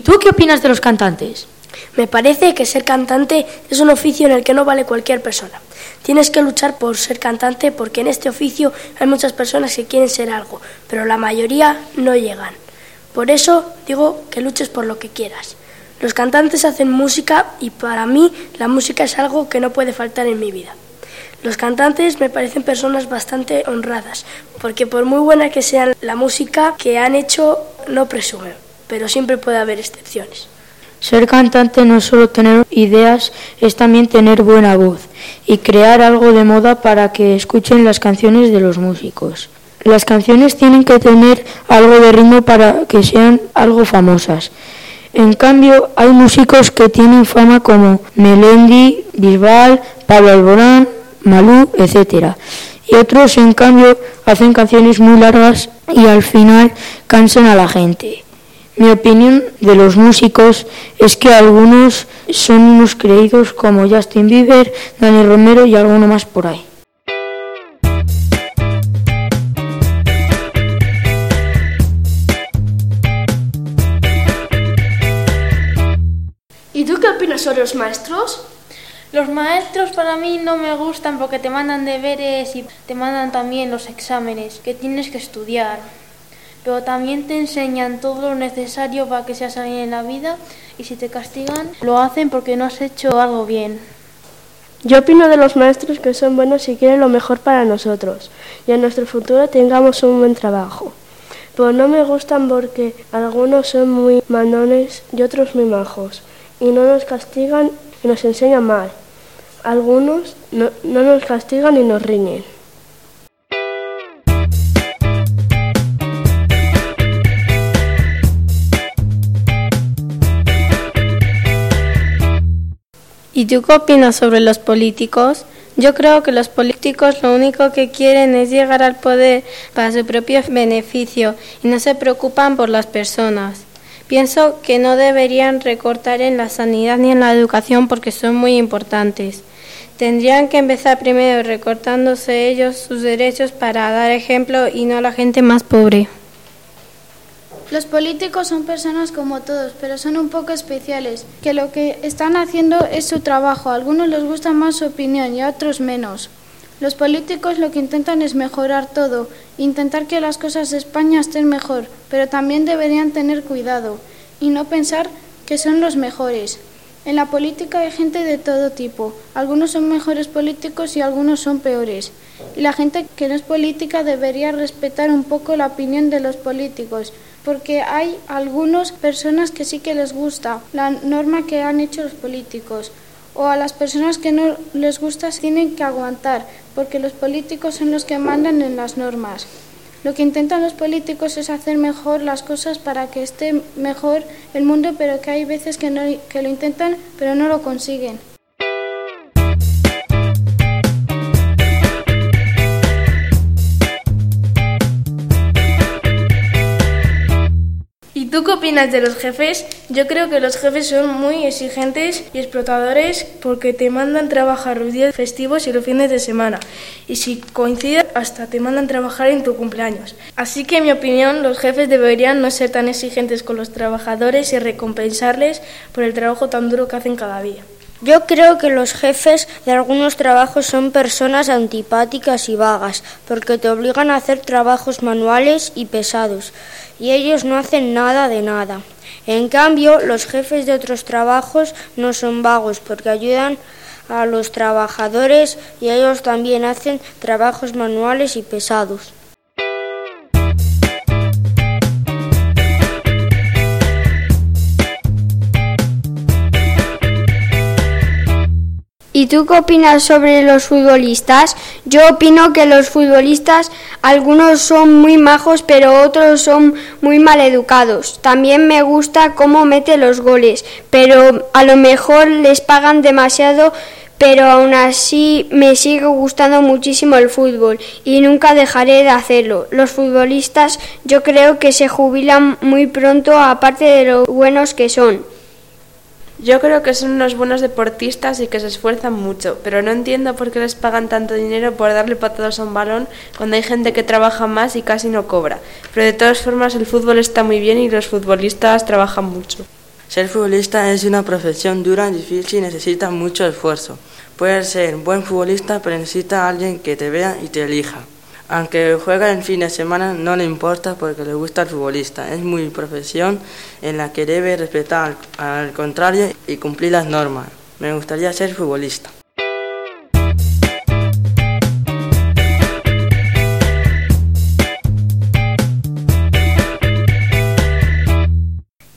¿Y tú qué opinas de los cantantes? Me parece que ser cantante es un oficio en el que no vale cualquier persona. Tienes que luchar por ser cantante porque en este oficio hay muchas personas que quieren ser algo, pero la mayoría no llegan. Por eso digo que luches por lo que quieras. Los cantantes hacen música y para mí la música es algo que no puede faltar en mi vida. Los cantantes me parecen personas bastante honradas, porque por muy buena que sea la música que han hecho, no presumen, pero siempre puede haber excepciones. Ser cantante no es solo tener ideas, es también tener buena voz y crear algo de moda para que escuchen las canciones de los músicos. Las canciones tienen que tener algo de ritmo para que sean algo famosas. En cambio, hay músicos que tienen fama como Melendi, Bisbal, Pablo Alborán, Malú, etc. Y otros, en cambio, hacen canciones muy largas y al final cansan a la gente. Mi opinión de los músicos es que algunos son unos creídos como Justin Bieber, Dani Romero y alguno más por ahí. ¿Y tú qué opinas sobre los maestros? Los maestros para mí no me gustan porque te mandan deberes y te mandan también los exámenes que tienes que estudiar pero también te enseñan todo lo necesario para que seas alguien en la vida y si te castigan lo hacen porque no has hecho algo bien. Yo opino de los maestros que son buenos y quieren lo mejor para nosotros y en nuestro futuro tengamos un buen trabajo. Pero no me gustan porque algunos son muy manones y otros muy majos y no nos castigan y nos enseñan mal. Algunos no, no nos castigan y nos riñen. ¿Y tú qué opinas sobre los políticos? Yo creo que los políticos lo único que quieren es llegar al poder para su propio beneficio y no se preocupan por las personas. Pienso que no deberían recortar en la sanidad ni en la educación porque son muy importantes. Tendrían que empezar primero recortándose ellos sus derechos para dar ejemplo y no a la gente más pobre. Los políticos son personas como todos, pero son un poco especiales, que lo que están haciendo es su trabajo. A algunos les gusta más su opinión y a otros menos. Los políticos lo que intentan es mejorar todo, intentar que las cosas de España estén mejor, pero también deberían tener cuidado y no pensar que son los mejores. En la política hay gente de todo tipo. Algunos son mejores políticos y algunos son peores. Y la gente que no es política debería respetar un poco la opinión de los políticos porque hay algunas personas que sí que les gusta la norma que han hecho los políticos o a las personas que no les gusta tienen que aguantar porque los políticos son los que mandan en las normas. Lo que intentan los políticos es hacer mejor las cosas para que esté mejor el mundo, pero que hay veces que, no, que lo intentan pero no lo consiguen. ¿Tú qué opinas de los jefes? Yo creo que los jefes son muy exigentes y explotadores porque te mandan trabajar los días festivos y los fines de semana. Y si coincide, hasta te mandan trabajar en tu cumpleaños. Así que, en mi opinión, los jefes deberían no ser tan exigentes con los trabajadores y recompensarles por el trabajo tan duro que hacen cada día. Yo creo que los jefes de algunos trabajos son personas antipáticas y vagas, porque te obligan a hacer trabajos manuales y pesados, y ellos no hacen nada de nada. En cambio, los jefes de otros trabajos no son vagos, porque ayudan a los trabajadores y ellos también hacen trabajos manuales y pesados. ¿Y tú qué opinas sobre los futbolistas? Yo opino que los futbolistas, algunos son muy majos, pero otros son muy mal educados. También me gusta cómo mete los goles, pero a lo mejor les pagan demasiado, pero aún así me sigue gustando muchísimo el fútbol y nunca dejaré de hacerlo. Los futbolistas yo creo que se jubilan muy pronto, aparte de lo buenos que son. Yo creo que son unos buenos deportistas y que se esfuerzan mucho, pero no entiendo por qué les pagan tanto dinero por darle patadas a un balón cuando hay gente que trabaja más y casi no cobra. Pero de todas formas el fútbol está muy bien y los futbolistas trabajan mucho. Ser futbolista es una profesión dura, difícil y necesita mucho esfuerzo. Puedes ser buen futbolista, pero necesita alguien que te vea y te elija. Aunque juega el fin de semana, no le importa porque le gusta el futbolista. Es muy profesión en la que debe respetar al contrario y cumplir las normas. Me gustaría ser futbolista.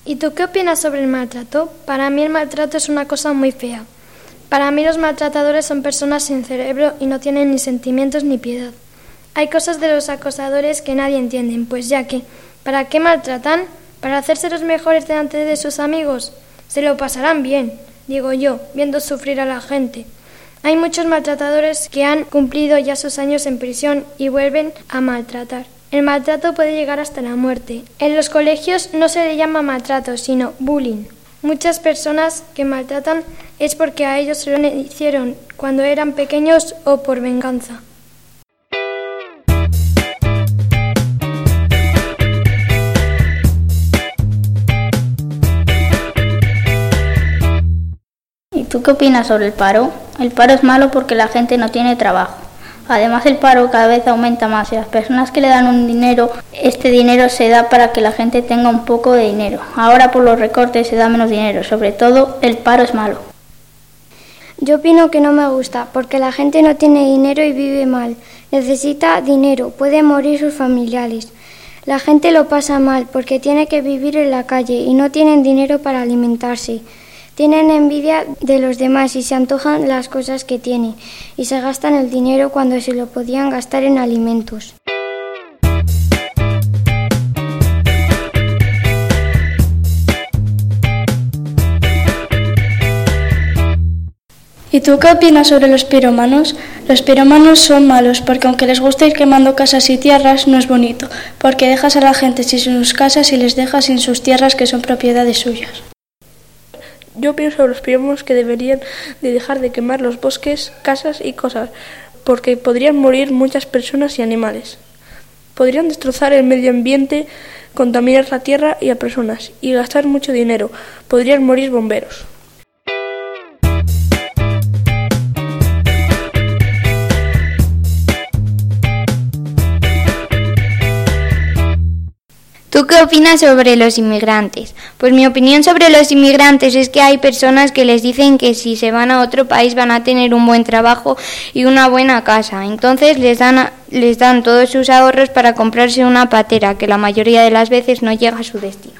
¿Y tú qué opinas sobre el maltrato? Para mí el maltrato es una cosa muy fea. Para mí los maltratadores son personas sin cerebro y no tienen ni sentimientos ni piedad. Hay cosas de los acosadores que nadie entiende, pues ya que, ¿para qué maltratan? ¿Para hacerse los mejores delante de sus amigos? Se lo pasarán bien, digo yo, viendo sufrir a la gente. Hay muchos maltratadores que han cumplido ya sus años en prisión y vuelven a maltratar. El maltrato puede llegar hasta la muerte. En los colegios no se le llama maltrato, sino bullying. Muchas personas que maltratan es porque a ellos se lo hicieron cuando eran pequeños o por venganza. Tú qué opinas sobre el paro? El paro es malo porque la gente no tiene trabajo. Además el paro cada vez aumenta más y las personas que le dan un dinero, este dinero se da para que la gente tenga un poco de dinero. Ahora por los recortes se da menos dinero, sobre todo el paro es malo. Yo opino que no me gusta, porque la gente no tiene dinero y vive mal. Necesita dinero, puede morir sus familiares. La gente lo pasa mal porque tiene que vivir en la calle y no tienen dinero para alimentarse. Tienen envidia de los demás y se antojan las cosas que tienen y se gastan el dinero cuando se lo podían gastar en alimentos. ¿Y tú qué opinas sobre los piromanos? Los piromanos son malos porque aunque les guste ir quemando casas y tierras, no es bonito, porque dejas a la gente sin sus casas y les dejas sin sus tierras que son propiedades suyas. Yo pienso sobre los piromanos que deberían de dejar de quemar los bosques, casas y cosas, porque podrían morir muchas personas y animales. Podrían destrozar el medio ambiente, contaminar la tierra y a personas, y gastar mucho dinero. Podrían morir bomberos. ¿Tú qué opinas sobre los inmigrantes? Pues mi opinión sobre los inmigrantes es que hay personas que les dicen que si se van a otro país van a tener un buen trabajo y una buena casa. Entonces les dan, les dan todos sus ahorros para comprarse una patera que la mayoría de las veces no llega a su destino.